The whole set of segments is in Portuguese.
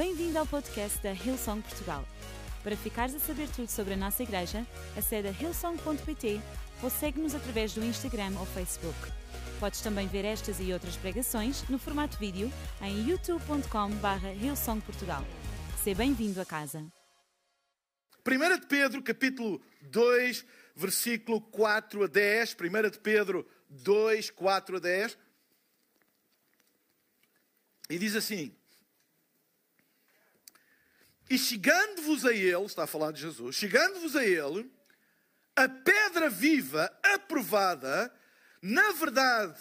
Bem-vindo ao podcast da Hillsong Portugal. Para ficares a saber tudo sobre a nossa igreja, acede a hillsong.pt ou segue-nos através do Instagram ou Facebook. Podes também ver estas e outras pregações no formato vídeo em youtube.com.br hillsongportugal. Seja bem-vindo a casa. 1 de Pedro, capítulo 2, versículo 4 a 10. 1 de Pedro 2, 4 a 10. E diz assim: E chegando-vos a Ele, está a falar de Jesus, chegando-vos a Ele, a pedra viva, aprovada, na verdade,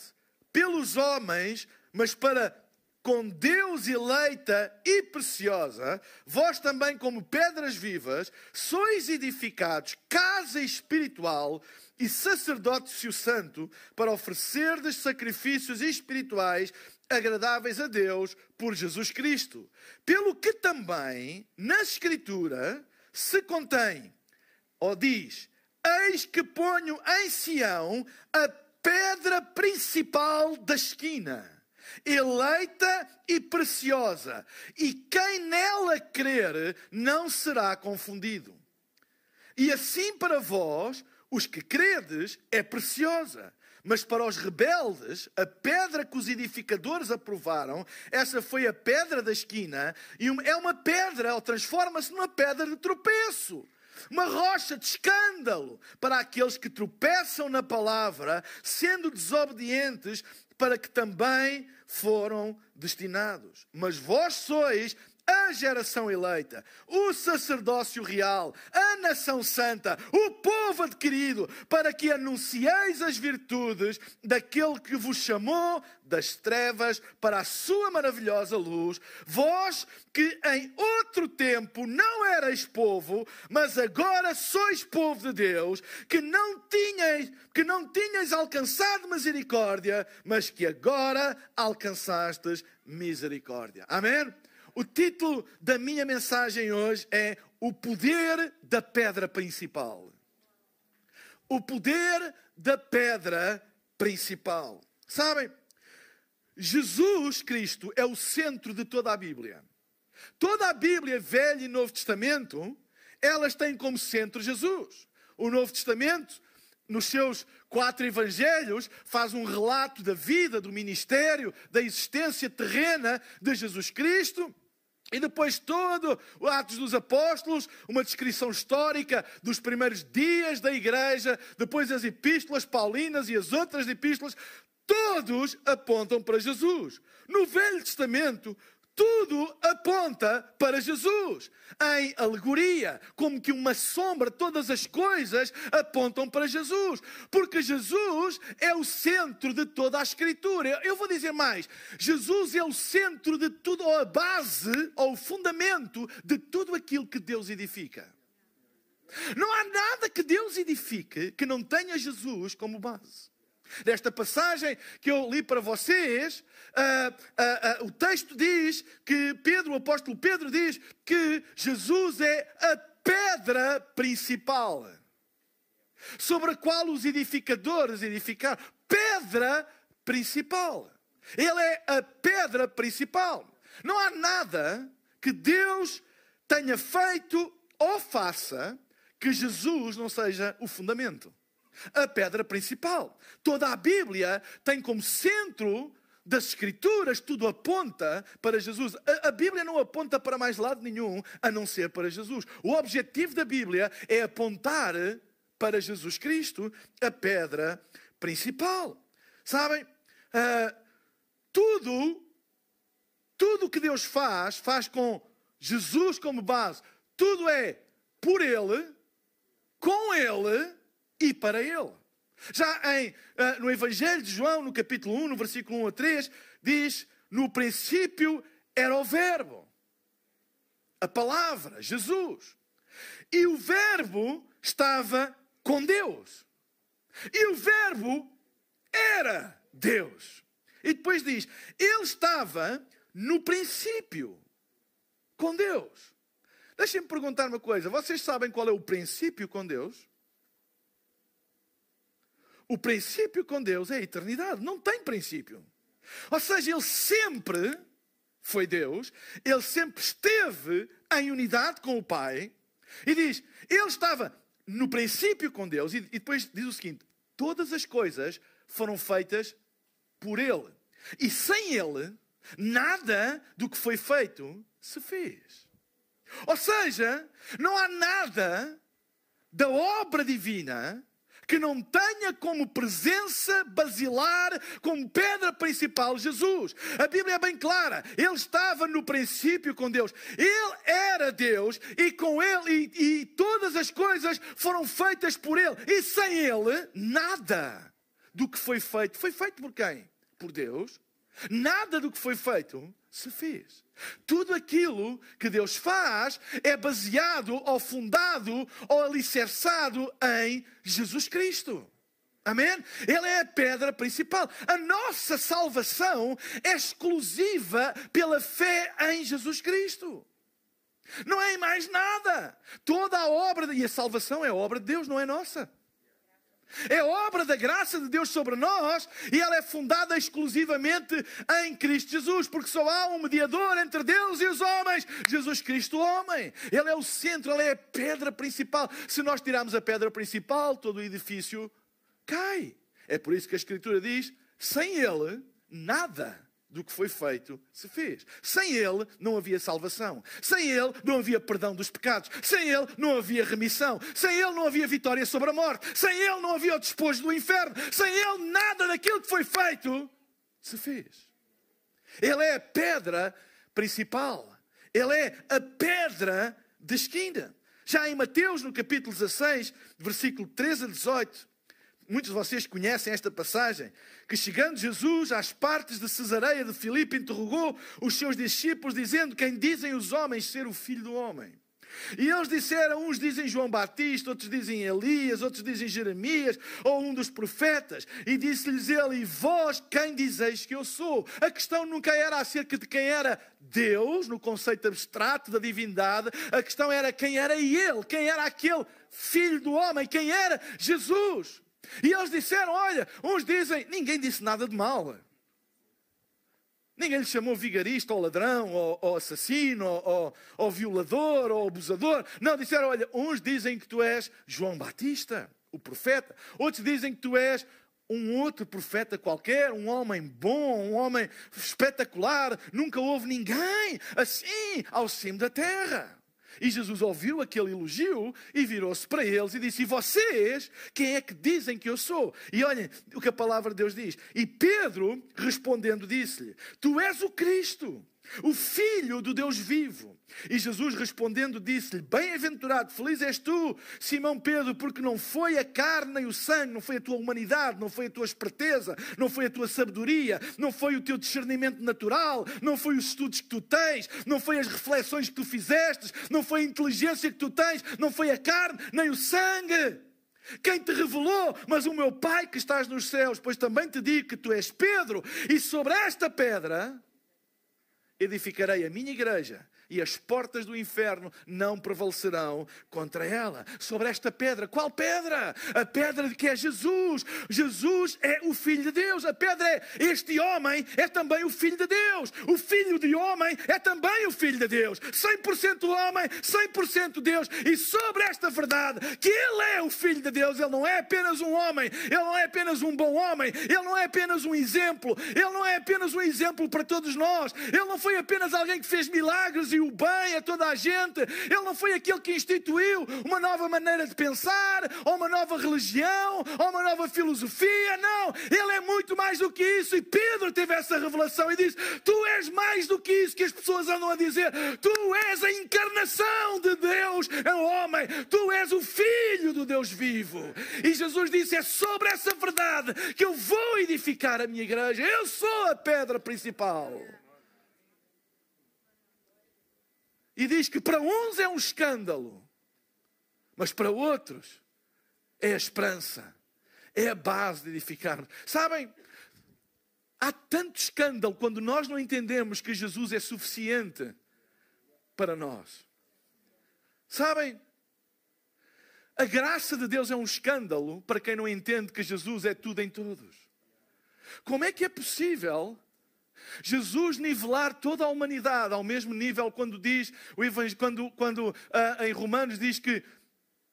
pelos homens, mas para com Deus eleita e preciosa, vós também, como pedras vivas, sois edificados casa espiritual e sacerdócio santo para oferecerdes sacrifícios espirituais agradáveis a Deus por Jesus Cristo. Pelo que também na Escritura se contém, ou diz: Eis que ponho em Sião a pedra principal da esquina eleita e preciosa, e quem nela crer não será confundido. E assim para vós, os que credes, é preciosa. Mas para os rebeldes, a pedra que os edificadores aprovaram, essa foi a pedra da esquina, e é uma pedra, ou transforma-se numa pedra de tropeço uma rocha de escândalo para aqueles que tropeçam na palavra, sendo desobedientes, para que também foram destinados. Mas vós sois a geração eleita, o sacerdócio real, a nação santa, o povo adquirido, para que anuncieis as virtudes daquele que vos chamou das trevas para a sua maravilhosa luz. Vós que em outro tempo não erais povo, mas agora sois povo de Deus, que não tinhais, que não tinhas alcançado misericórdia, mas que agora alcançastes misericórdia. Amém? O título da minha mensagem hoje é O Poder da Pedra Principal. O poder da pedra principal. Sabem, Jesus Cristo é o centro de toda a Bíblia. Toda a Bíblia, Velho e Novo Testamento, elas têm como centro Jesus. O Novo Testamento, nos seus quatro evangelhos, faz um relato da vida, do ministério, da existência terrena de Jesus Cristo. E depois todo o Atos dos Apóstolos, uma descrição histórica dos primeiros dias da igreja, depois as epístolas paulinas e as outras epístolas, todos apontam para Jesus. No Velho Testamento, tudo aponta para Jesus. Em alegoria, como que uma sombra, todas as coisas apontam para Jesus. Porque Jesus é o centro de toda a Escritura. Eu vou dizer mais: Jesus é o centro de tudo, ou a base, ou o fundamento de tudo aquilo que Deus edifica. Não há nada que Deus edifique que não tenha Jesus como base. Desta passagem que eu li para vocês, uh, uh, uh, o texto diz que Pedro, o apóstolo Pedro, diz que Jesus é a pedra principal sobre a qual os edificadores edificaram. Pedra principal. Ele é a pedra principal. Não há nada que Deus tenha feito ou faça que Jesus não seja o fundamento a pedra principal. Toda a Bíblia tem como centro das Escrituras, tudo aponta para Jesus. A, a, Bíblia não aponta para mais lado nenhum a não ser para Jesus. O objetivo da Bíblia é apontar para Jesus Cristo, a pedra principal. Sabem? Uh, tudo, tudo que Deus faz, faz com Jesus como base. Tudo é por Ele, com Ele e para Ele. Já em, uh, no Evangelho de João, no capítulo 1, no versículo 1 a 3, diz: No princípio era o Verbo, a palavra, Jesus. E o Verbo estava com Deus. E o Verbo era Deus. E depois diz: Ele estava no princípio com Deus. Deixem-me perguntar uma coisa: vocês sabem qual é o princípio com Deus? O princípio com Deus é a eternidade, não tem princípio. Ou seja, Ele sempre foi Deus, ele sempre esteve em unidade com o Pai. E diz, ele estava no princípio com Deus, e depois diz o seguinte: todas as coisas foram feitas por ele. E sem ele, nada do que foi feito se fez. Ou seja, não há nada da obra divina que não tenha como presença basilar, como pedra principal, Jesus. A Bíblia é bem clara. Ele estava no princípio com Deus. Ele era Deus e com Ele, e, e todas as coisas foram feitas por Ele. E sem Ele, nada do que foi feito. Foi feito por quem? Por Deus. Nada do que foi feito se fez. Tudo aquilo que Deus faz é baseado ou fundado ou alicerçado em Jesus Cristo. Amém? Ele é a pedra principal. A nossa salvação é exclusiva pela fé em Jesus Cristo. Não é em mais nada. Toda a obra, e a salvação é a obra de Deus, não é nossa. É obra da graça de Deus sobre nós e ela é fundada exclusivamente em Cristo Jesus, porque só há um mediador entre Deus e os homens, Jesus Cristo, homem. Ele é o centro, ele é a pedra principal. Se nós tirarmos a pedra principal, todo o edifício cai. É por isso que a Escritura diz: sem ele, nada do que foi feito se fez. Sem Ele não havia salvação. Sem Ele não havia perdão dos pecados. Sem Ele não havia remissão. Sem Ele não havia vitória sobre a morte. Sem Ele não havia o despojo do inferno. Sem Ele nada daquilo que foi feito se fez. Ele é a pedra principal. Ele é a pedra de esquina. Já em Mateus, no capítulo 16, versículo 13 a 18, muitos de vocês conhecem esta passagem, que chegando Jesus às partes de Cesareia de Filipe, interrogou os seus discípulos, dizendo: Quem dizem os homens ser o filho do homem? E eles disseram: uns dizem João Batista, outros dizem Elias, outros dizem Jeremias, ou um dos profetas. E disse-lhes ele: E vós quem dizeis que eu sou? A questão nunca era acerca de quem era Deus, no conceito abstrato da divindade, a questão era quem era ele, quem era aquele filho do homem, quem era Jesus. E eles disseram: Olha, uns dizem, ninguém disse nada de mal. Ninguém lhe chamou vigarista, ou ladrão, ou, ou assassino, ou, ou, violador, ou abusador. Não, disseram: Olha, uns dizem que tu és João Batista, o profeta. Outros dizem que tu és um outro profeta qualquer, um homem bom, um homem espetacular. Nunca houve ninguém assim ao cimo da terra. E Jesus ouviu aquele elogio e virou-se para eles e disse: E vocês, quem é que dizem que eu sou? E olhem o que a palavra de Deus diz. E Pedro, respondendo, disse-lhe: Tu és o Cristo o Filho do Deus vivo. E Jesus respondendo disse-lhe: Bem-aventurado, feliz és tu, Simão Pedro, porque não foi a carne nem o sangue, não foi a tua humanidade, não foi a tua esperteza, não foi a tua sabedoria, não foi o teu discernimento natural, não foi os estudos que tu tens, não foi as reflexões que tu fizeste, não foi a inteligência que tu tens, não foi a carne nem o sangue. Quem te revelou? Mas o meu Pai que estás nos céus, pois também te digo que tu és Pedro, e sobre esta pedra edificarei a minha igreja e as portas do inferno não prevalecerão contra ela. Sobre esta pedra, qual pedra? A pedra de que é Jesus. Jesus é o Filho de Deus. A pedra é este homem é também o Filho de Deus. O Filho de homem é também o Filho de Deus. 100% homem, 100% Deus. E sobre esta verdade, que Ele é o Filho de Deus, Ele não é apenas um homem, Ele não é apenas um bom homem, Ele não é apenas um exemplo, Ele não é apenas um exemplo para todos nós, Ele não foi apenas alguém que fez milagres e o bem a toda a gente. Ele não foi aquele que instituiu uma nova maneira de pensar, ou uma nova religião, ou uma nova filosofia. Não, ele é muito mais do que isso. E Pedro teve essa revelação e disse: Tu és mais do que isso que as pessoas andam a dizer. Tu és a encarnação de Deus, é o homem. Tu és o filho do Deus vivo. E Jesus disse: É sobre essa verdade que eu vou edificar a minha igreja. Eu sou a pedra principal. E diz que para uns é um escândalo, mas para outros é a esperança, é a base de edificar. Sabem, há tanto escândalo quando nós não entendemos que Jesus é suficiente para nós. Sabem, a graça de Deus é um escândalo para quem não entende que Jesus é tudo em todos. Como é que é possível Jesus nivelar toda a humanidade ao mesmo nível quando diz, quando, quando uh, em Romanos diz que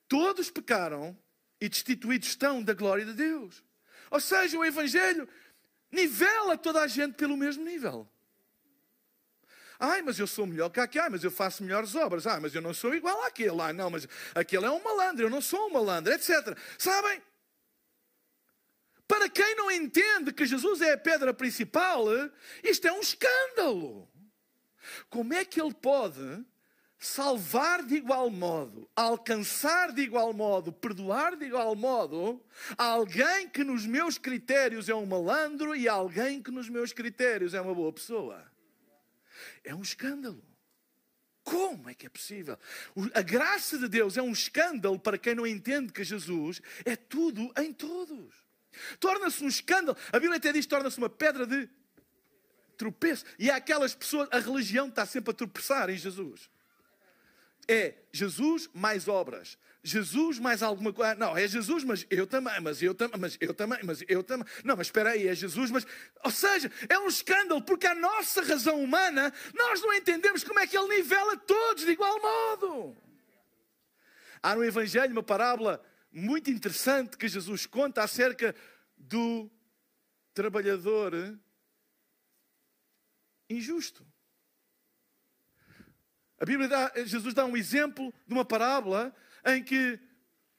todos pecaram e destituídos estão da glória de Deus. Ou seja, o Evangelho nivela toda a gente pelo mesmo nível. Ai, mas eu sou melhor que aquele. Ai, mas eu faço melhores obras. Ai, mas eu não sou igual àquele. Ai, não, mas aquele é um malandro. Eu não sou um malandro, etc. Sabem? Para quem não entende que Jesus é a pedra principal, isto é um escândalo. Como é que ele pode salvar de igual modo, alcançar de igual modo, perdoar de igual modo, alguém que nos meus critérios é um malandro e alguém que nos meus critérios é uma boa pessoa? É um escândalo. Como é que é possível? A graça de Deus é um escândalo para quem não entende que Jesus é tudo em todos. Torna-se um escândalo. A Bíblia até diz: torna-se uma pedra de tropeço. E há aquelas pessoas, a religião está sempre a tropeçar em Jesus. É Jesus mais obras. Jesus mais alguma coisa. Não, é Jesus, mas eu também, mas eu também, mas eu também, mas eu também. Não, mas espera aí, é Jesus, mas. Ou seja, é um escândalo, porque a nossa razão humana, nós não entendemos como é que ele nivela todos de igual modo. Há no Evangelho uma parábola muito interessante que Jesus conta acerca do trabalhador injusto. A Bíblia dá, Jesus dá um exemplo de uma parábola em que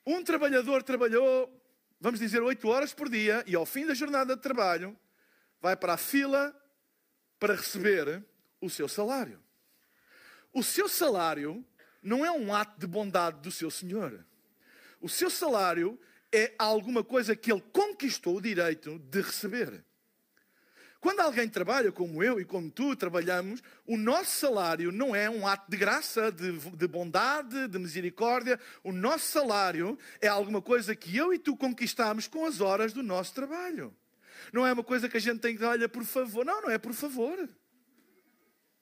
um trabalhador trabalhou, vamos dizer, oito horas por dia e ao fim da jornada de trabalho vai para a fila para receber o seu salário. O seu salário não é um ato de bondade do seu senhor. O seu salário é alguma coisa que ele conquistou o direito de receber. Quando alguém trabalha como eu e como tu trabalhamos, o nosso salário não é um ato de graça, de, de, bondade, de misericórdia. O nosso salário é alguma coisa que eu e tu conquistamos com as horas do nosso trabalho. Não é uma coisa que a gente tem que, olha, por favor. Não, não é por favor.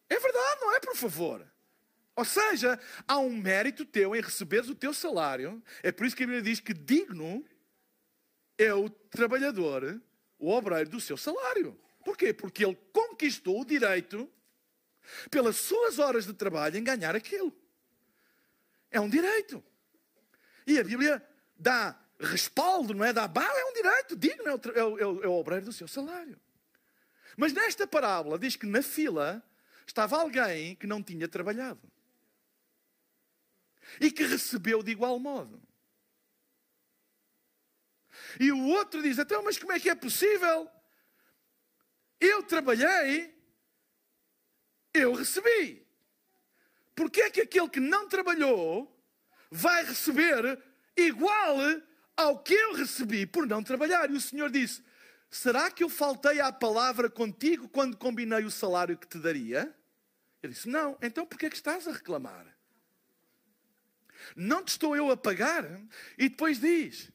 É verdade, não é por favor. Ou seja, há um mérito teu em receberes o teu salário. É por isso que a Bíblia diz que digno é o trabalhador, o obreiro do seu salário. Porquê? Porque ele conquistou o direito, pelas suas horas de trabalho, em ganhar aquilo. É um direito. E a Bíblia dá respaldo, não é? Dá bala, é um direito digno, é o, é, o, é o obreiro do seu salário. Mas nesta parábola diz que na fila estava alguém que não tinha trabalhado e que recebeu de igual modo. E o outro diz: então, mas como é que é possível? Eu trabalhei, eu recebi. Porque é que aquele que não trabalhou vai receber igual ao que eu recebi por não trabalhar? E o Senhor disse: Será que eu faltei à palavra contigo quando combinei o salário que te daria? Ele disse: Não, então por que é que estás a reclamar? Não te estou eu a pagar? E depois diz: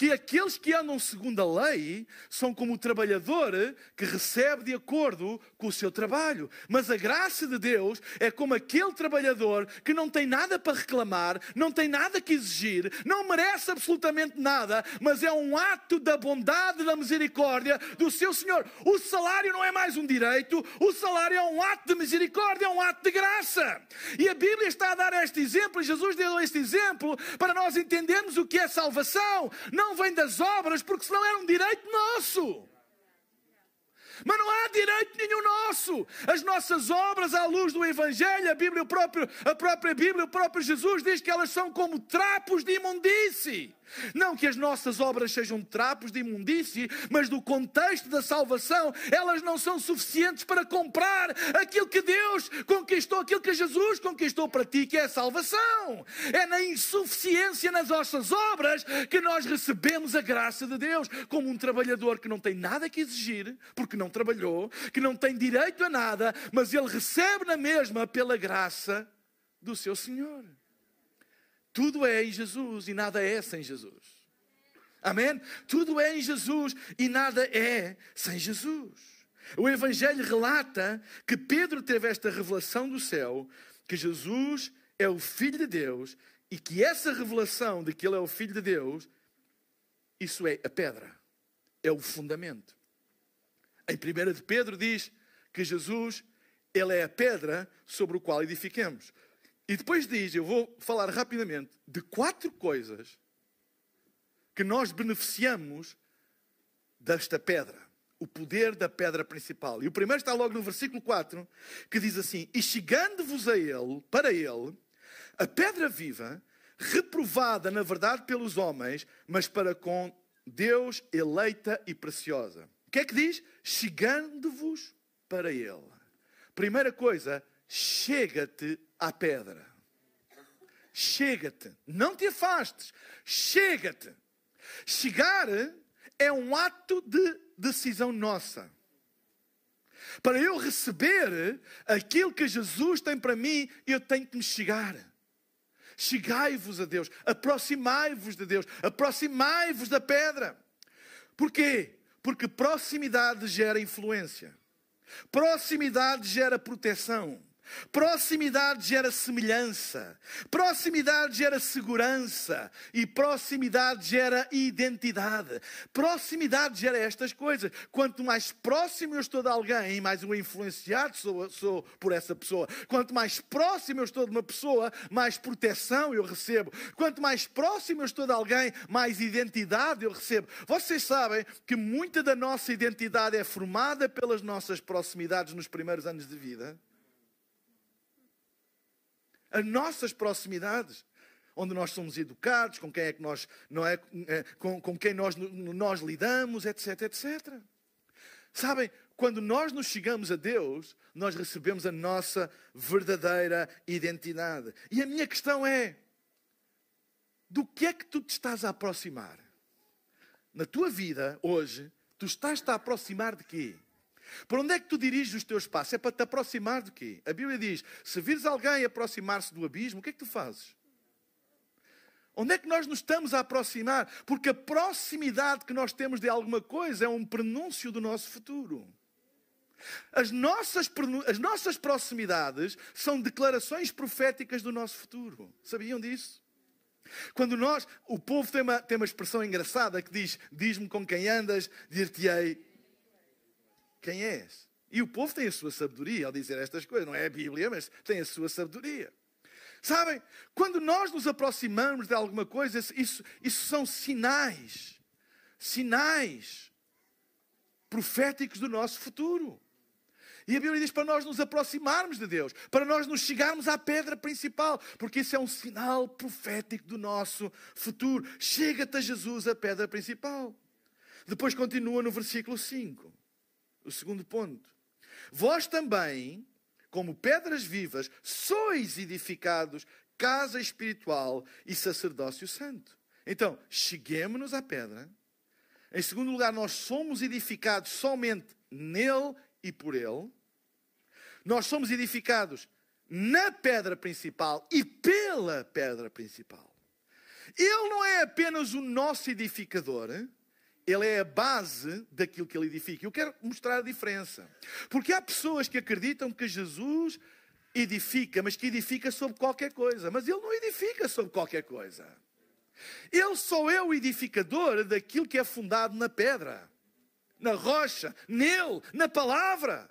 que aqueles que andam segundo a lei são como o trabalhador que recebe de acordo com o seu trabalho. Mas a graça de Deus é como aquele trabalhador que não tem nada para reclamar, não tem nada que exigir, não merece absolutamente nada, mas é um ato da bondade da misericórdia do seu Senhor. O salário não é mais um direito, o salário é um ato de misericórdia, é um ato de graça. E a Bíblia está a dar este exemplo, Jesus deu este exemplo para nós entendermos o que é salvação. Não vem das obras, porque senão era um direito nosso. Mas não há direito nenhum nosso. As nossas obras, à luz do Evangelho, a Bíblia, próprio, a própria Bíblia, o próprio Jesus diz que elas são como trapos de imundície. Não que as nossas obras sejam trapos de imundície, mas do contexto da salvação, elas não são suficientes para comprar aquilo que Deus conquistou, aquilo que Jesus conquistou para ti, que é a salvação. É na insuficiência nas nossas obras que nós recebemos a graça de Deus, como um trabalhador que não tem nada que exigir, porque não trabalhou, que não tem direito a nada, mas ele recebe na mesma pela graça do seu Senhor. Tudo é em Jesus e nada é sem Jesus. Amém? Tudo é em Jesus e nada é sem Jesus. O Evangelho relata que Pedro teve esta revelação do céu, que Jesus é o Filho de Deus e que essa revelação de que Ele é o Filho de Deus, isso é a pedra, é o fundamento. Em 1 de Pedro diz que Jesus, ele é a pedra sobre o qual edificamos. E depois diz, eu vou falar rapidamente, de quatro coisas que nós beneficiamos desta pedra. O poder da pedra principal. E o primeiro está logo no versículo 4, que diz assim: E chegando-vos a ele, para ele, a pedra viva, reprovada na verdade pelos homens, mas para com Deus eleita e preciosa. O que é que diz? Chegando-vos para ele. Primeira coisa, chega-te à pedra. Chega-te, não te afastes, chega-te. Chegar é um ato de decisão nossa. Para eu receber aquilo que Jesus tem para mim, eu tenho que me chegar. Chegai-vos a Deus, aproximai-vos de Deus, aproximai-vos da pedra. Porquê? Porque proximidade gera influência, proximidade gera proteção. Proximidade gera semelhança, proximidade gera segurança e proximidade gera identidade. Proximidade gera estas coisas. Quanto mais próximo eu estou de alguém, mais eu influenciado sou, sou por essa pessoa. Quanto mais próximo eu estou de uma pessoa, mais proteção eu recebo. Quanto mais próximo eu estou de alguém, mais identidade eu recebo. Vocês sabem que muita da nossa identidade é formada pelas nossas proximidades nos primeiros anos de vida as nossas proximidades, onde nós somos educados, com quem é que nós não é, é com, com quem nós, nós lidamos, etc, etc. Sabem, quando nós nos chegamos a Deus, nós recebemos a nossa verdadeira identidade. E a minha questão é: do que é que tu te estás a aproximar? Na tua vida, hoje, tu estás-te a aproximar de quê? Para onde é que tu diriges os teus passos? É para te aproximar de quê? A Bíblia diz: se vires alguém aproximar-se do abismo, o que é que tu fazes? Onde é que nós nos estamos a aproximar? Porque a proximidade que nós temos de alguma coisa é um prenúncio do nosso futuro. As nossas, as nossas proximidades são declarações proféticas do nosso futuro. Sabiam disso? Quando nós, o povo tem uma, tem uma expressão engraçada que diz: Diz-me com quem andas, dir-te-ei quem és. E o povo tem a sua sabedoria ao dizer estas coisas. Não é a Bíblia, mas tem a sua sabedoria. Sabem, quando nós nos aproximamos de alguma coisa, isso, isso são sinais. Sinais proféticos do nosso futuro. E a Bíblia diz para nós nos aproximarmos de Deus, para nós nos chegarmos à pedra principal, porque isso é um sinal profético do nosso futuro. Chega-te a Jesus, a pedra principal. Depois continua no versículo 5. O segundo ponto. Vós também, como pedras vivas, sois edificados casa espiritual e sacerdócio santo. Então, cheguemos-nos à pedra. Em segundo lugar, nós somos edificados somente nele e por ele. Nós somos edificados na pedra principal e pela pedra principal. Ele não é apenas o nosso edificador, ele é a base daquilo que ele edifica. Eu quero mostrar a diferença. Porque há pessoas que acreditam que Jesus edifica, mas que edifica sobre qualquer coisa. Mas ele não edifica sobre qualquer coisa. Ele só é o edificador daquilo que é fundado na pedra, na rocha, nele, na palavra.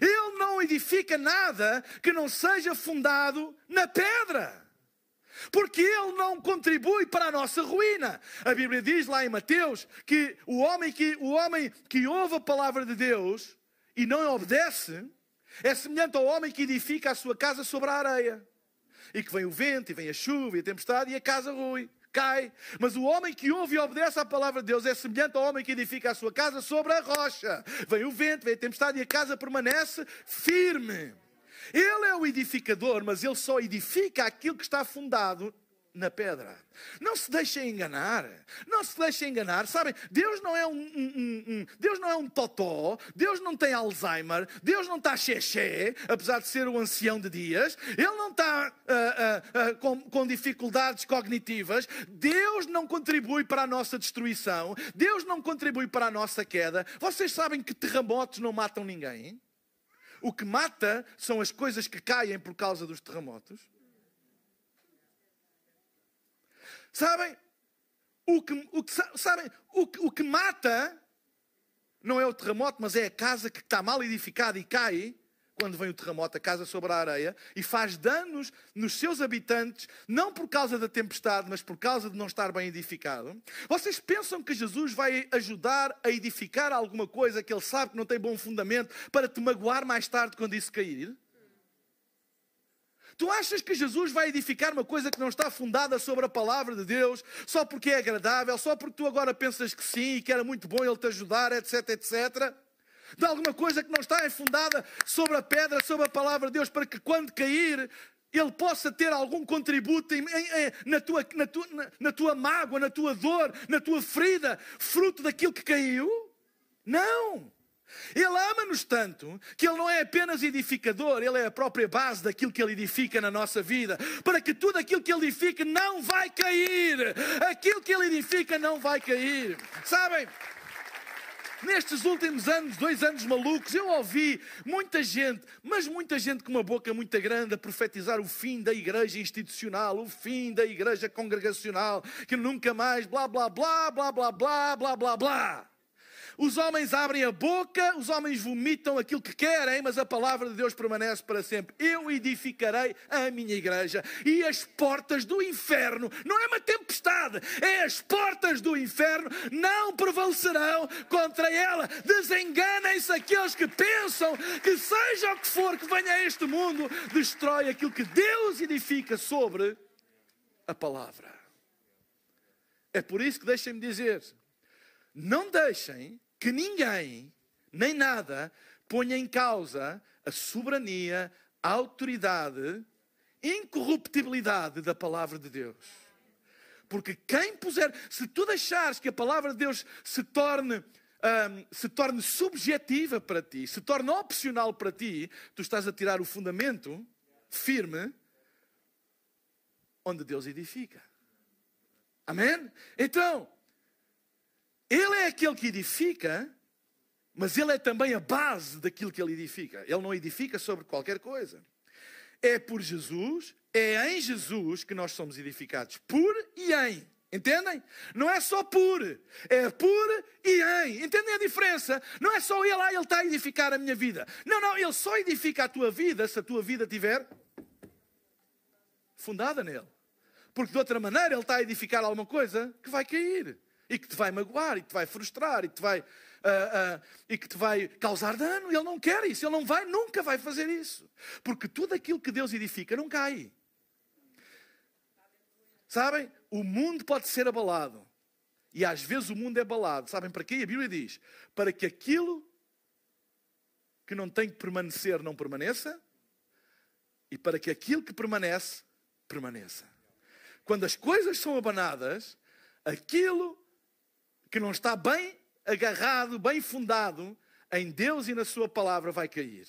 Ele não edifica nada que não seja fundado na pedra porque ele não contribui para a nossa ruína. A Bíblia diz lá em Mateus que o homem que, o homem que ouve a palavra de Deus e não obedece é semelhante ao homem que edifica a sua casa sobre a areia. E que vem o vento, e vem a chuva, e a tempestade, e a casa rui, cai. Mas o homem que ouve e obedece à palavra de Deus é semelhante ao homem que edifica a sua casa sobre a rocha. Vem o vento, vem a tempestade, e a casa permanece firme. Ele é o edificador, mas ele só edifica aquilo que está fundado na pedra. Não se deixem enganar. Não se deixem enganar. Sabem, Deus não é um, um, um, Deus não é um totó. Deus não tem Alzheimer. Deus não está xexé, apesar de ser o ancião de dias. Ele não está uh, uh, uh, com, com dificuldades cognitivas. Deus não contribui para a nossa destruição. Deus não contribui para a nossa queda. Vocês sabem que terremotos não matam ninguém? O que mata são as coisas que caem por causa dos terremotos. Sabem? O que, o que, sabem? O que, o que mata não é o terremoto, mas é a casa que está mal edificada e cai, quando vem o terremoto, a casa sobre a areia, e faz danos nos seus habitantes, não por causa da tempestade, mas por causa de não estar bem edificado. Vocês pensam que Jesus vai ajudar a edificar alguma coisa que ele sabe que não tem bom fundamento para te magoar mais tarde quando isso cair? Tu achas que Jesus vai edificar uma coisa que não está fundada sobre a palavra de Deus, só porque é agradável, só porque tu agora pensas que sim e que era muito bom ele te ajudar, etc, etc? De alguma coisa que não está fundada sobre a pedra, sobre a palavra de Deus, para que quando cair, ele possa ter algum contributo em, em, em, na, tua, na, tua, na, na tua mágoa, na tua dor, na tua ferida, fruto daquilo que caiu? Não! Ele ama-nos tanto que Ele não é apenas edificador, Ele é a própria base daquilo que Ele edifica na nossa vida, para que tudo aquilo que Ele edifica não vai cair. Aquilo que Ele edifica não vai cair. Sabem? Nestes últimos anos, dois anos malucos, eu ouvi muita gente, mas muita gente com uma boca muito grande a profetizar o fim da igreja institucional, o fim da igreja congregacional, que nunca mais, blá blá blá, blá blá blá, blá blá blá. Os homens abrem a boca, os homens vomitam aquilo que querem, mas a palavra de Deus permanece para sempre. Eu edificarei a minha igreja e as portas do inferno, não é uma tempestade, é as portas do inferno não prevalecerão contra ela. Desenganem-se aqueles que pensam que seja o que for que venha a este mundo, destrói aquilo que Deus edifica sobre a palavra. É por isso que deixem-me dizer, não deixem que ninguém, nem nada, ponha em causa a soberania, a autoridade, incorruptibilidade da palavra de Deus. Porque quem puser, se tu deixares que a palavra de Deus se torne, se torne subjetiva para ti, se torne opcional para ti, tu estás a tirar o fundamento firme onde Deus edifica. Amém? Então, ele é aquele que edifica, mas ele é também a base daquilo que ele edifica. Ele não edifica sobre qualquer coisa. É por Jesus, é em Jesus que nós somos edificados. Por e em. Entendem? Não é só por, é por e em. Entendem a diferença? Não é só ele, ah, ele está a edificar a minha vida. Não, não, ele só edifica a tua vida se a tua vida estiver fundada nele. Porque de outra maneira ele está a edificar alguma coisa que vai cair e que te vai magoar, e que te vai frustrar, e te vai, uh, uh, e que te vai causar dano. Ele não quer isso, ele não vai, nunca vai fazer isso. Porque tudo aquilo que Deus edifica não cai. Sabem? O mundo pode ser abalado. E às vezes o mundo é abalado. Sabem para quê? A Bíblia diz: para que aquilo que não tem que permanecer não permaneça, e para que aquilo que permanece, permaneça. Quando as coisas são abanadas, aquilo que não está bem agarrado, bem fundado em Deus e na Sua palavra, vai cair.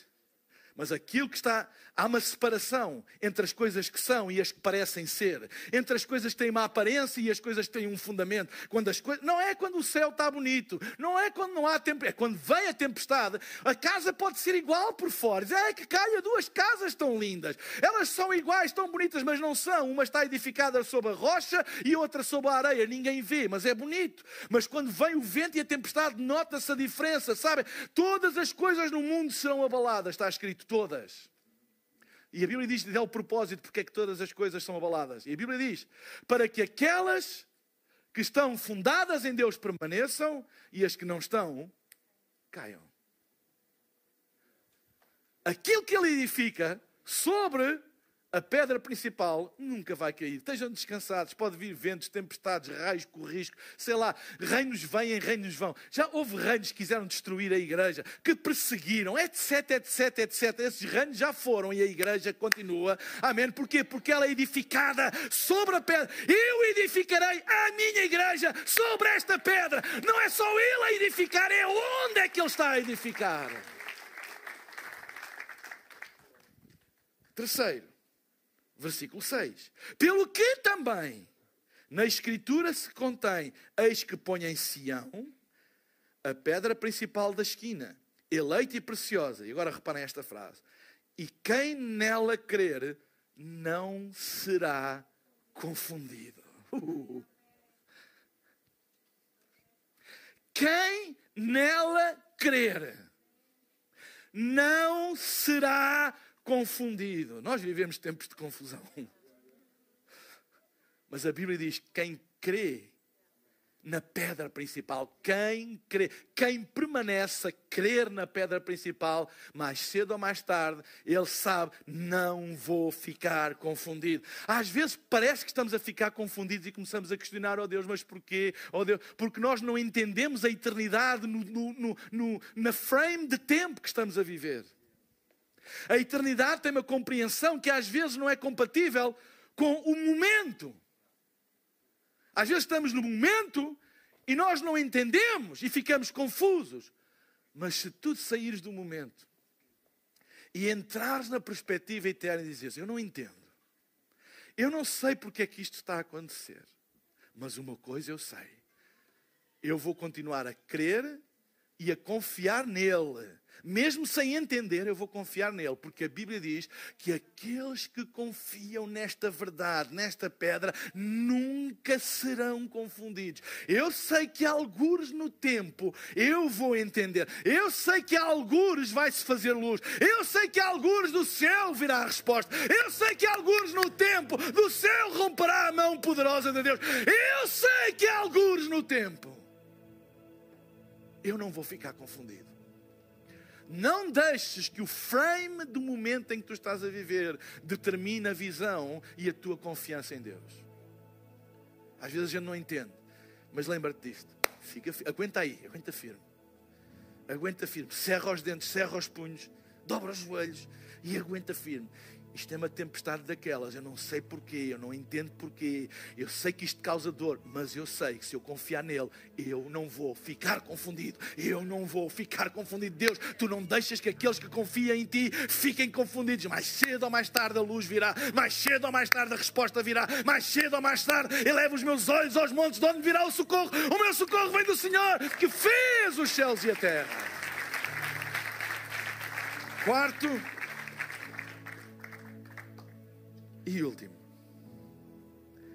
Mas aquilo que está, há uma separação entre as coisas que são e as que parecem ser, entre as coisas que têm uma aparência e as coisas que têm um fundamento. Quando as coisas, não é quando o céu está bonito, não é quando não há tempestade, é quando vem a tempestade. A casa pode ser igual por fora. É que caia duas casas tão lindas. Elas são iguais, tão bonitas, mas não são. Uma está edificada sobre a rocha e outra sobre a areia. Ninguém vê, mas é bonito. Mas quando vem o vento e a tempestade, nota-se a diferença, sabe? Todas as coisas no mundo serão abaladas, está escrito todas. E a Bíblia diz, é o propósito porque é que todas as coisas são abaladas. E a Bíblia diz, para que aquelas que estão fundadas em Deus permaneçam e as que não estão, caiam. Aquilo que ele edifica sobre a pedra principal nunca vai cair. Estejam descansados. Pode vir ventos, tempestades, raios, corrisco, sei lá. Reinos vêm, reinos vão. Já houve reinos que quiseram destruir a igreja, que perseguiram, etc, etc, etc. Esses reinos já foram e a igreja continua. Amém. Porquê? Porque ela é edificada sobre a pedra. Eu edificarei a minha igreja sobre esta pedra. Não é só ele a edificar, é onde é que ele está a edificar. Terceiro, versículo 6. Pelo que também na Escritura se contém: Eis que põe em Sião a pedra principal da esquina, eleita e preciosa. E agora reparem esta frase: E quem nela crer não será confundido. Quem nela crer não será confundido. Nós vivemos tempos de confusão. Mas a Bíblia diz: quem crê na pedra principal. Quem crê, quem permanece a crer na pedra principal, mais cedo ou mais tarde, ele sabe, não vou ficar confundido. Às vezes parece que estamos a ficar confundidos e começamos a questionar, oh Deus, mas porquê? Oh Deus, porque nós não entendemos a eternidade no, no, no, na frame de tempo que estamos a viver. A eternidade tem uma compreensão que às vezes não é compatível com o momento. Às vezes estamos no momento e nós não entendemos e ficamos confusos. Mas se tu saíres do momento e entrares na perspectiva eterna e dizes: Eu não entendo, eu não sei porque é que isto está a acontecer, mas uma coisa eu sei: eu vou continuar a crer e a confiar nele mesmo sem entender, eu vou confiar nele, porque a Bíblia diz que aqueles que confiam nesta verdade, nesta pedra, nunca serão confundidos. Eu sei que algures no tempo eu vou entender. Eu sei que algures vai-se fazer luz. Eu sei que algures do céu virá a resposta. Eu sei que algures no tempo do céu romperá a mão poderosa de Deus. Eu sei que algures no tempo eu não vou ficar confundido. Não deixes que o frame do momento em que tu estás a viver determine a visão e a tua confiança em Deus. Às vezes a gente não entende, mas lembra-te disto. Fica, aguenta aí, aguenta firme. Aguenta firme. Cerra os dentes, cerra os punhos, dobra os joelhos e aguenta firme. Isto é uma tempestade daquelas, eu não sei porquê, eu não entendo porquê, eu sei que isto causa dor, mas eu sei que se eu confiar nele, eu não vou ficar confundido, eu não vou ficar confundido. Deus, tu não deixas que aqueles que confiam em ti fiquem confundidos. Mais cedo ou mais tarde a luz virá, mais cedo ou mais tarde a resposta virá, mais cedo ou mais tarde eleva os meus olhos aos montes, de onde virá o socorro? O meu socorro vem do Senhor que fez os céus e a terra. Quarto, E último,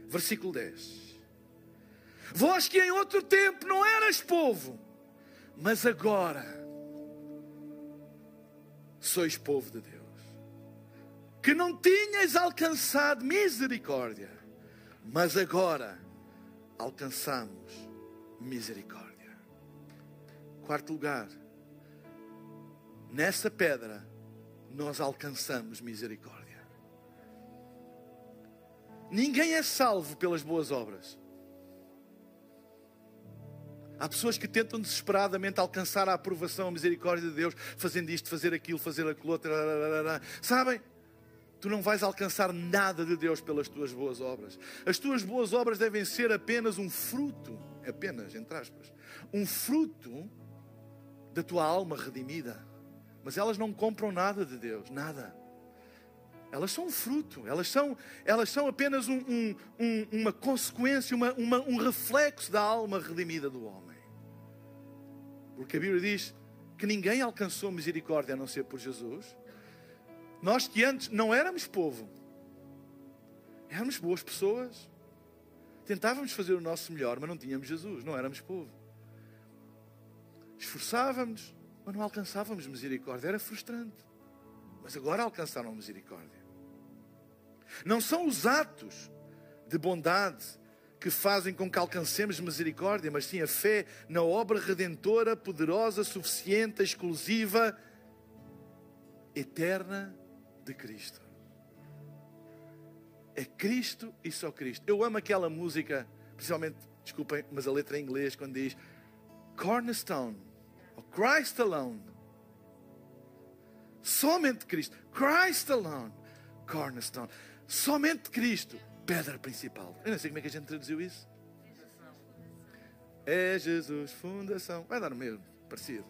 versículo 10. Vós que em outro tempo não eras povo, mas agora sois povo de Deus. Que não tinhas alcançado misericórdia, mas agora alcançamos misericórdia. Quarto lugar, nessa pedra nós alcançamos misericórdia. Ninguém é salvo pelas boas obras. Há pessoas que tentam desesperadamente alcançar a aprovação, a misericórdia de Deus, fazendo isto, fazer aquilo, fazer aquilo outro. Sabem? Tu não vais alcançar nada de Deus pelas tuas boas obras. As tuas boas obras devem ser apenas um fruto, apenas, entre aspas, um fruto da tua alma redimida. Mas elas não compram nada de Deus, nada. Elas são um fruto, elas são, elas são apenas um, um, um, uma consequência, uma, uma, um reflexo da alma redimida do homem. Porque a Bíblia diz que ninguém alcançou misericórdia a não ser por Jesus. Nós que antes não éramos povo, éramos boas pessoas, tentávamos fazer o nosso melhor, mas não tínhamos Jesus, não éramos povo. Esforçávamos, mas não alcançávamos misericórdia, era frustrante. Mas agora alcançaram misericórdia. Não são os atos de bondade que fazem com que alcancemos misericórdia, mas sim a fé na obra redentora, poderosa, suficiente, exclusiva, eterna de Cristo. É Cristo e só Cristo. Eu amo aquela música, principalmente, desculpem, mas a letra em inglês, quando diz Cornerstone, or Christ alone. Somente Cristo. Christ alone. Cornerstone. Somente Cristo, pedra principal. Eu não sei como é que a gente traduziu isso. É Jesus, fundação. Vai dar o mesmo, parecido.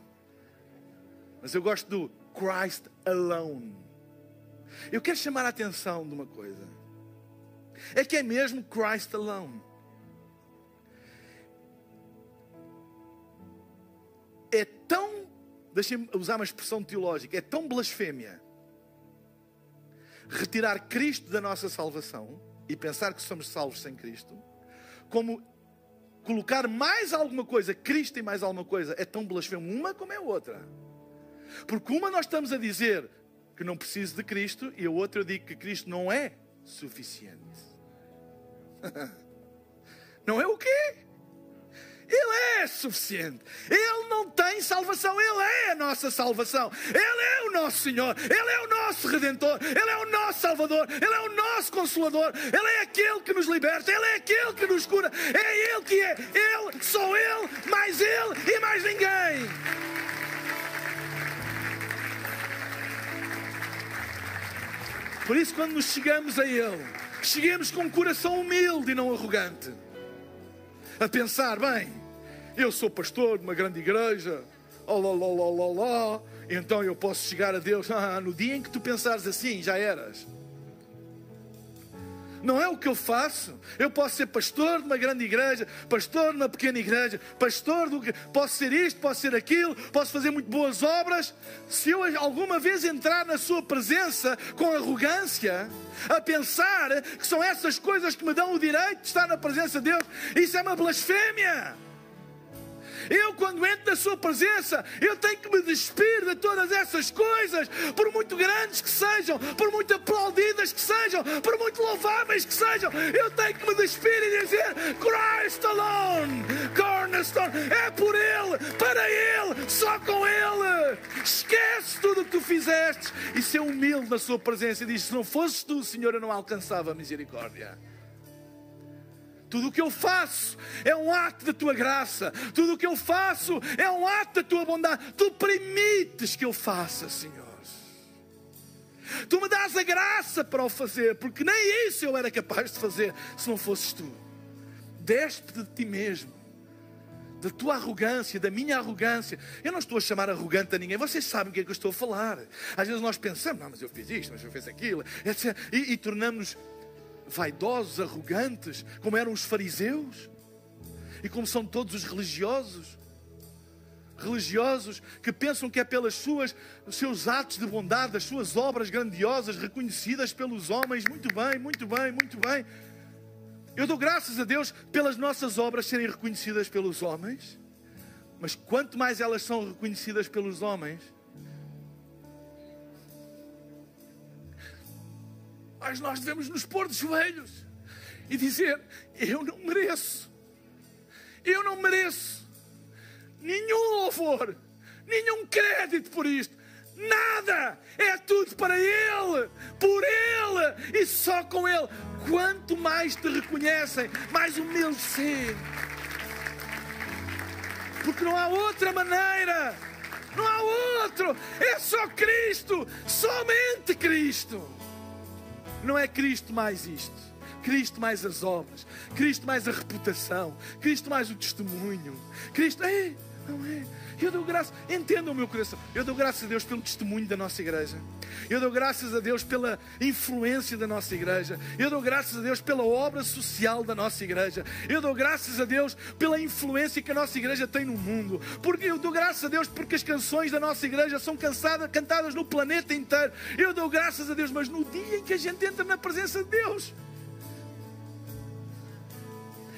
Mas eu gosto do Christ alone. Eu quero chamar a atenção de uma coisa. É que é mesmo Christ alone. É tão, deixem-me usar uma expressão teológica, é tão blasfémia retirar Cristo da nossa salvação e pensar que somos salvos sem Cristo, como colocar mais alguma coisa, Cristo e mais alguma coisa, é tão blasfemo uma como é a outra. Porque uma nós estamos a dizer que não preciso de Cristo e a outra eu digo que Cristo não é suficiente. Não é o quê? Ele é suficiente. Ele não tem salvação, Ele é a nossa salvação. Ele é o nosso Senhor, Ele é o nosso Redentor, Ele é o nosso Salvador, Ele é o nosso Consolador, Ele é aquele que nos liberta, Ele é aquele que nos cura, é Ele que é, Ele, só Ele, mais Ele e mais ninguém. Por isso, quando nos chegamos a Ele, cheguemos com um coração humilde e não arrogante, a pensar, bem, eu sou pastor de uma grande igreja, oh, lá, lá, lá, lá, lá, então eu posso chegar a Deus. Ah, no dia em que tu pensares assim, já eras. Não é o que eu faço. Eu posso ser pastor de uma grande igreja, pastor de uma pequena igreja, pastor do que. Posso ser isto, posso ser aquilo, posso fazer muito boas obras. Se eu alguma vez entrar na Sua presença com arrogância, a pensar que são essas coisas que me dão o direito de estar na presença de Deus, isso é uma blasfémia. Eu, quando entro na Sua presença, eu tenho que me despir de todas essas coisas, por muito grandes que sejam, por muito aplaudidas que sejam, por muito louváveis que sejam. Eu tenho que me despir e dizer: Christ alone, cornerstone, é por Ele, para Ele, só com Ele. Esquece tudo o que tu fizeste e ser humilde na Sua presença e diz: Se não fosses tu, Senhor, eu não alcançava a misericórdia. Tudo o que eu faço é um ato da tua graça. Tudo o que eu faço é um ato da tua bondade. Tu permites que eu faça, Senhor. Tu me dás a graça para o fazer, porque nem isso eu era capaz de fazer se não fosses tu. Deste de ti mesmo, da tua arrogância, da minha arrogância. Eu não estou a chamar arrogante a ninguém, vocês sabem o que é que eu estou a falar. Às vezes nós pensamos, não, mas eu fiz isto, mas eu fiz aquilo, etc. E, e tornamos-nos vaidosos, arrogantes, como eram os fariseus e como são todos os religiosos. Religiosos que pensam que é pelas suas, seus atos de bondade, as suas obras grandiosas, reconhecidas pelos homens. Muito bem, muito bem, muito bem. Eu dou graças a Deus pelas nossas obras serem reconhecidas pelos homens, mas quanto mais elas são reconhecidas pelos homens, Mas nós devemos nos pôr de joelhos e dizer: Eu não mereço, eu não mereço nenhum louvor, nenhum crédito por isto, nada, é tudo para Ele, por Ele e só com Ele. Quanto mais te reconhecem, mais humilde ser. Porque não há outra maneira, não há outro, é só Cristo, somente Cristo. Não é Cristo mais isto. Cristo mais as obras, Cristo mais a reputação, Cristo mais o testemunho. Cristo, é, não é? Eu dou graças, entenda o meu coração. Eu dou graças a Deus pelo testemunho da nossa igreja. Eu dou graças a Deus pela influência da nossa igreja. Eu dou graças a Deus pela obra social da nossa igreja. Eu dou graças a Deus pela influência que a nossa igreja tem no mundo. Porque eu dou graças a Deus porque as canções da nossa igreja são cansadas, cantadas no planeta inteiro. Eu dou graças a Deus, mas no dia em que a gente entra na presença de Deus,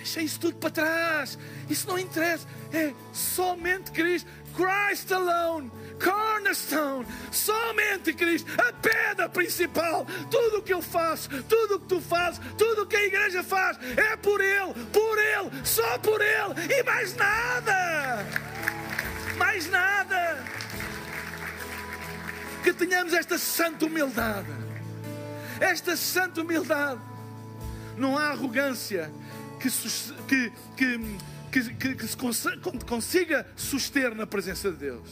Deixa isso tudo para trás. Isso não interessa. É somente Cristo. Christ alone. Cornerstone, somente Cristo, a pedra principal. Tudo o que eu faço, tudo o que tu fazes, tudo o que a igreja faz é por Ele, por Ele, só por Ele e mais nada. Mais nada. Que tenhamos esta santa humildade. Esta santa humildade. Não há arrogância, que, que, que, que se consiga suster na presença de Deus.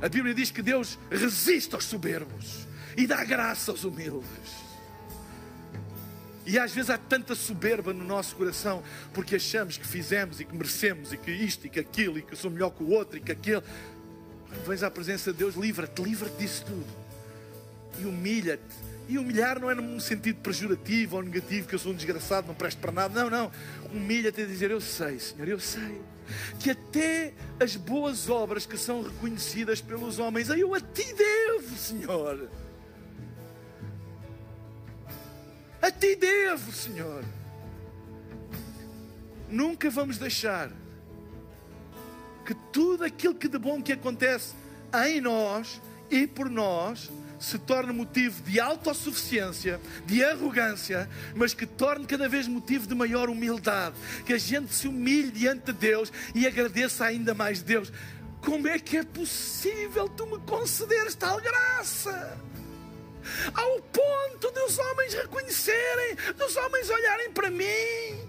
A Bíblia diz que Deus resiste aos soberbos e dá graça aos humildes. E às vezes há tanta soberba no nosso coração porque achamos que fizemos e que merecemos e que isto e que aquilo e que sou melhor que o outro e que aquele. Vens à presença de Deus, livra-te, livra-te disso tudo e humilha-te e humilhar não é num sentido pejorativo ou negativo, que eu sou um desgraçado, não presto para nada. Não, não. Humilha-te a dizer: Eu sei, Senhor, eu sei. Que até as boas obras que são reconhecidas pelos homens, eu a ti devo, Senhor. A ti devo, Senhor. nunca vamos deixar que tudo aquilo que de bom que acontece em nós e por nós se torne motivo de autossuficiência, de arrogância, mas que torne cada vez motivo de maior humildade. Que a gente se humilhe diante de Deus e agradeça ainda mais Deus. Como é que é possível tu me concederes tal graça? Ao ponto dos homens reconhecerem, dos homens olharem para mim.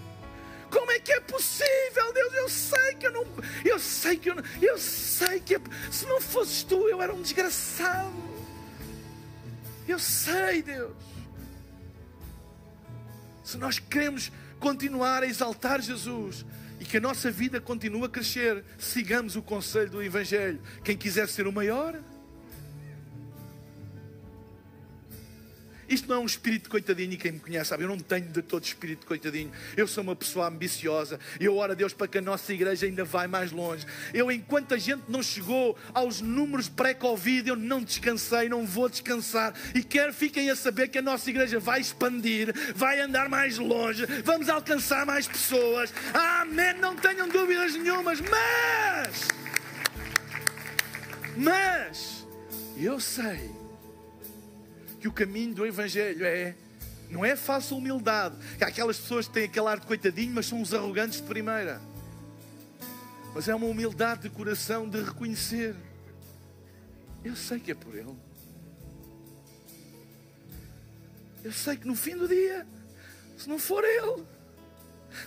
Como é que é possível, Deus? Eu sei que eu não. Eu sei que eu não. Eu sei que se não fosses tu, eu era um desgraçado. Eu sei, Deus. Se nós queremos continuar a exaltar Jesus e que a nossa vida continue a crescer, sigamos o conselho do Evangelho. Quem quiser ser o maior, Isto não é um espírito coitadinho, e quem me conhece sabe, eu não tenho de todo espírito coitadinho. Eu sou uma pessoa ambiciosa. Eu oro a Deus para que a nossa igreja ainda vá mais longe. Eu, enquanto a gente não chegou aos números pré-Covid, eu não descansei, não vou descansar. E quero fiquem a saber que a nossa igreja vai expandir, vai andar mais longe, vamos alcançar mais pessoas. Amém, não tenham dúvidas nenhumas, mas. Mas, eu sei que o caminho do Evangelho é. Não é falsa humildade. Há aquelas pessoas que têm aquele ar de coitadinho, mas são os arrogantes de primeira. Mas é uma humildade de coração de reconhecer. Eu sei que é por Ele. Eu sei que no fim do dia, se não for Ele,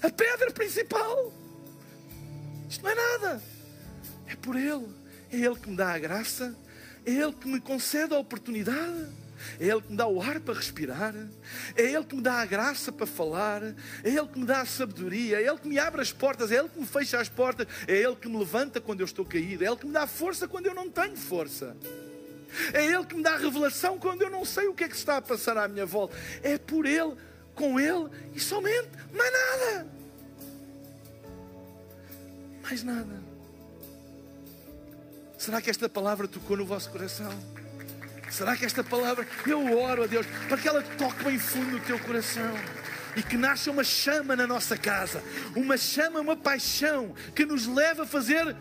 a pedra principal, isto não é nada. É por Ele. É Ele que me dá a graça. É Ele que me concede a oportunidade. É Ele que me dá o ar para respirar, é Ele que me dá a graça para falar, é Ele que me dá a sabedoria, é Ele que me abre as portas, é Ele que me fecha as portas, é Ele que me levanta quando eu estou caído, é Ele que me dá força quando eu não tenho força. É Ele que me dá revelação quando eu não sei o que é que está a passar à minha volta. É por Ele, com Ele e somente, mais nada. Mais nada. Será que esta palavra tocou no vosso coração? Será que esta palavra, eu oro a Deus para que ela toque bem fundo no teu coração e que nasça uma chama na nossa casa, uma chama, uma paixão que nos leva a fazer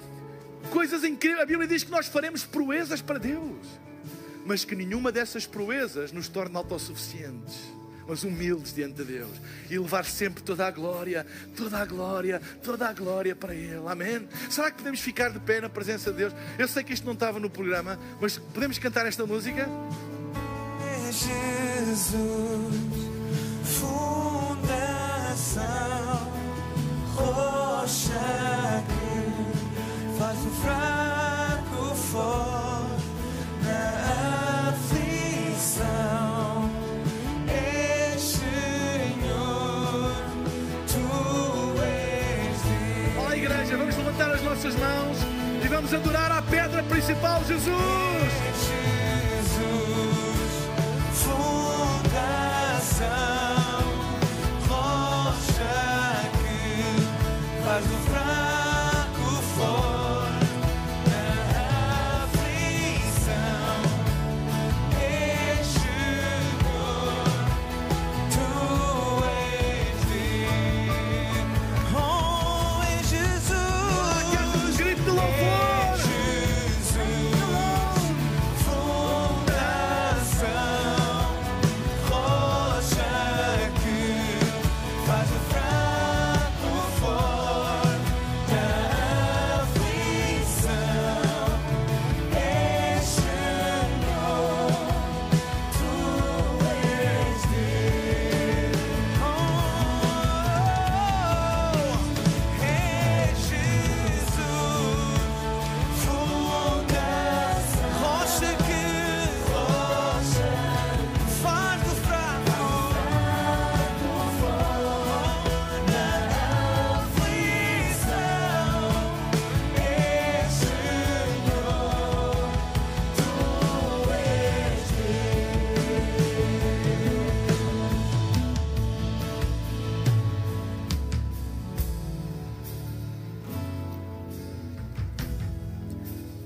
coisas incríveis. A Bíblia diz que nós faremos proezas para Deus, mas que nenhuma dessas proezas nos torne autossuficientes mas humildes diante de Deus e levar sempre toda a glória, toda a glória, toda a glória para Ele. Amém? Será que podemos ficar de pé na presença de Deus? Eu sei que isto não estava no programa, mas podemos cantar esta música? Jesus, fundação, rocha que faz o fraco forte nossas mãos e vamos adorar a pedra principal, Jesus. Jesus,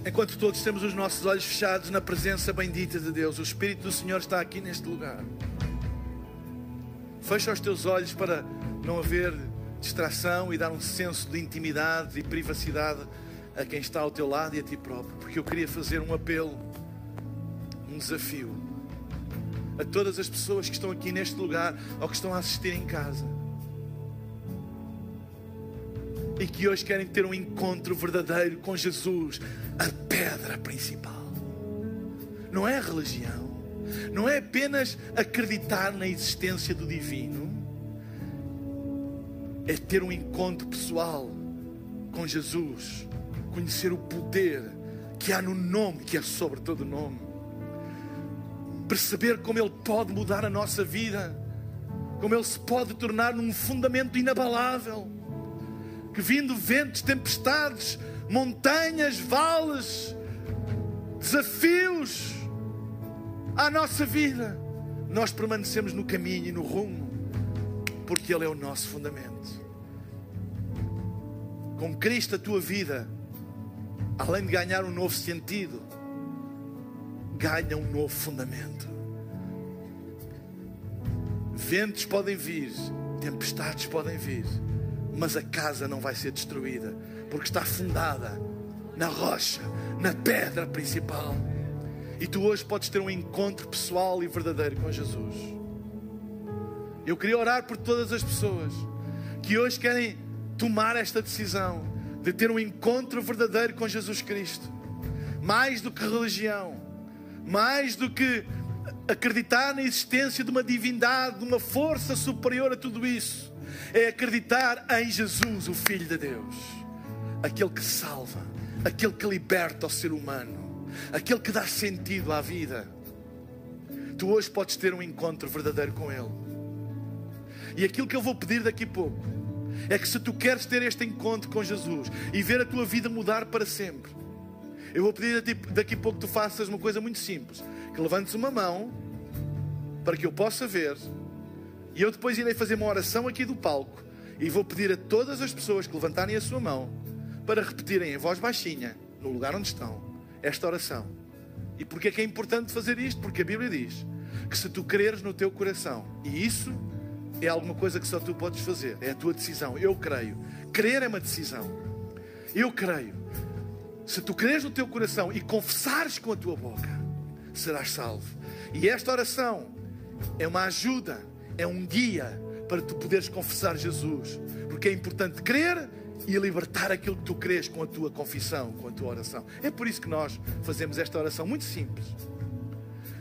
Enquanto todos temos os nossos olhos fechados na presença bendita de Deus, o Espírito do Senhor está aqui neste lugar. Fecha os teus olhos para não haver distração e dar um senso de intimidade e privacidade a quem está ao teu lado e a ti próprio. Porque eu queria fazer um apelo, um desafio a todas as pessoas que estão aqui neste lugar ou que estão a assistir em casa e que hoje querem ter um encontro verdadeiro com Jesus, a pedra principal. Não é a religião, não é apenas acreditar na existência do divino, é ter um encontro pessoal com Jesus, conhecer o poder que há no nome que é sobre todo nome, perceber como Ele pode mudar a nossa vida, como Ele se pode tornar num fundamento inabalável que vindo ventos, tempestades, montanhas, vales, desafios à nossa vida, nós permanecemos no caminho e no rumo, porque Ele é o nosso fundamento. Com Cristo, a tua vida, além de ganhar um novo sentido, ganha um novo fundamento. Ventos podem vir, tempestades podem vir mas a casa não vai ser destruída, porque está fundada na rocha, na pedra principal. E tu hoje podes ter um encontro pessoal e verdadeiro com Jesus. Eu queria orar por todas as pessoas que hoje querem tomar esta decisão de ter um encontro verdadeiro com Jesus Cristo. Mais do que religião, mais do que acreditar na existência de uma divindade, de uma força superior a tudo isso é acreditar em Jesus, o Filho de Deus, aquele que salva, aquele que liberta o ser humano, aquele que dá sentido à vida. Tu hoje podes ter um encontro verdadeiro com Ele. E aquilo que eu vou pedir daqui a pouco é que se tu queres ter este encontro com Jesus e ver a tua vida mudar para sempre, eu vou pedir daqui a pouco que tu faças uma coisa muito simples: que levantes uma mão para que eu possa ver e eu depois irei fazer uma oração aqui do palco e vou pedir a todas as pessoas que levantarem a sua mão para repetirem em voz baixinha, no lugar onde estão, esta oração. E porquê é que é importante fazer isto? Porque a Bíblia diz que se tu creres no teu coração, e isso é alguma coisa que só tu podes fazer, é a tua decisão. Eu creio. Crer é uma decisão. Eu creio. Se tu creres no teu coração e confessares com a tua boca, serás salvo. E esta oração é uma ajuda é um guia para tu poderes confessar Jesus. Porque é importante crer e libertar aquilo que tu crês com a tua confissão, com a tua oração. É por isso que nós fazemos esta oração muito simples.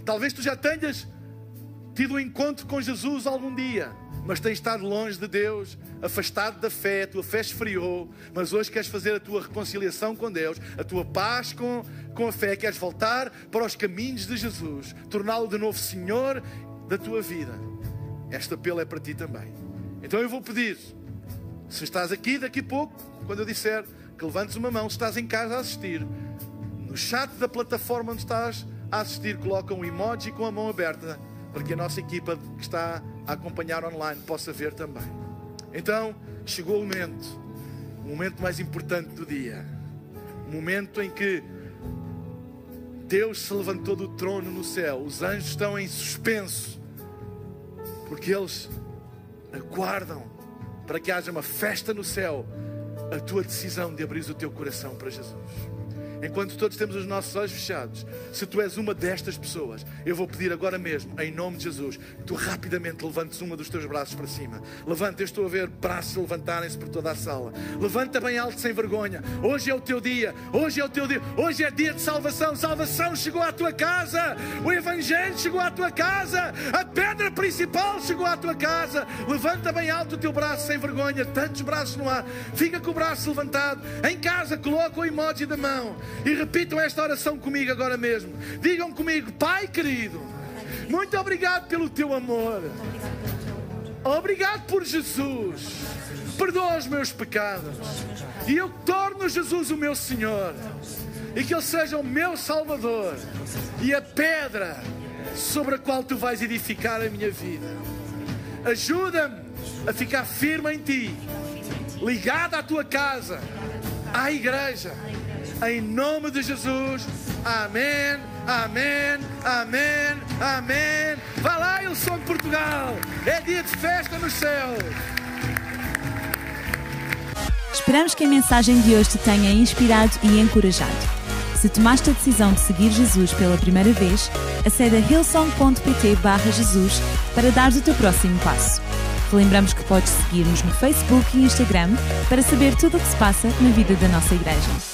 Talvez tu já tenhas tido um encontro com Jesus algum dia, mas tens estado longe de Deus, afastado da fé, a tua fé esfriou, mas hoje queres fazer a tua reconciliação com Deus, a tua paz com, com a fé, queres voltar para os caminhos de Jesus, torná-lo de novo Senhor da tua vida. Esta apelo é para ti também. Então eu vou pedir, se estás aqui daqui a pouco, quando eu disser que levantes uma mão, se estás em casa a assistir, no chat da plataforma onde estás a assistir, coloca um emoji com a mão aberta para que a nossa equipa que está a acompanhar online possa ver também. Então, chegou o momento, o momento mais importante do dia, o momento em que Deus se levantou do trono no céu, os anjos estão em suspenso porque eles aguardam para que haja uma festa no céu a tua decisão de abrir o teu coração para Jesus. Enquanto todos temos os nossos olhos fechados, se tu és uma destas pessoas, eu vou pedir agora mesmo, em nome de Jesus, que tu rapidamente levantes uma dos teus braços para cima. Levanta, eu estou a ver braços levantarem-se por toda a sala. Levanta bem alto, sem vergonha. Hoje é o teu dia, hoje é o teu dia, hoje é dia de salvação. Salvação chegou à tua casa, o Evangelho chegou à tua casa, a pedra principal chegou à tua casa. Levanta bem alto o teu braço, sem vergonha. Tantos braços no ar, fica com o braço levantado. Em casa, coloca o emoji da mão. E repitam esta oração comigo agora mesmo. Digam comigo, Pai querido, muito obrigado pelo teu amor. Obrigado por Jesus. Perdoa os meus pecados. E eu torno Jesus o meu Senhor. E que Ele seja o meu Salvador. E a pedra sobre a qual tu vais edificar a minha vida. Ajuda-me a ficar firme em ti, ligado à tua casa, à igreja em nome de Jesus. Amém, amém, amém, amém. Vá lá, eu sou de Portugal. É dia de festa no céu. Esperamos que a mensagem de hoje te tenha inspirado e encorajado. Se tomaste a decisão de seguir Jesus pela primeira vez, acede a hillsong.pt Jesus para dar o teu próximo passo. Relembramos que podes seguir-nos no Facebook e Instagram para saber tudo o que se passa na vida da nossa igreja.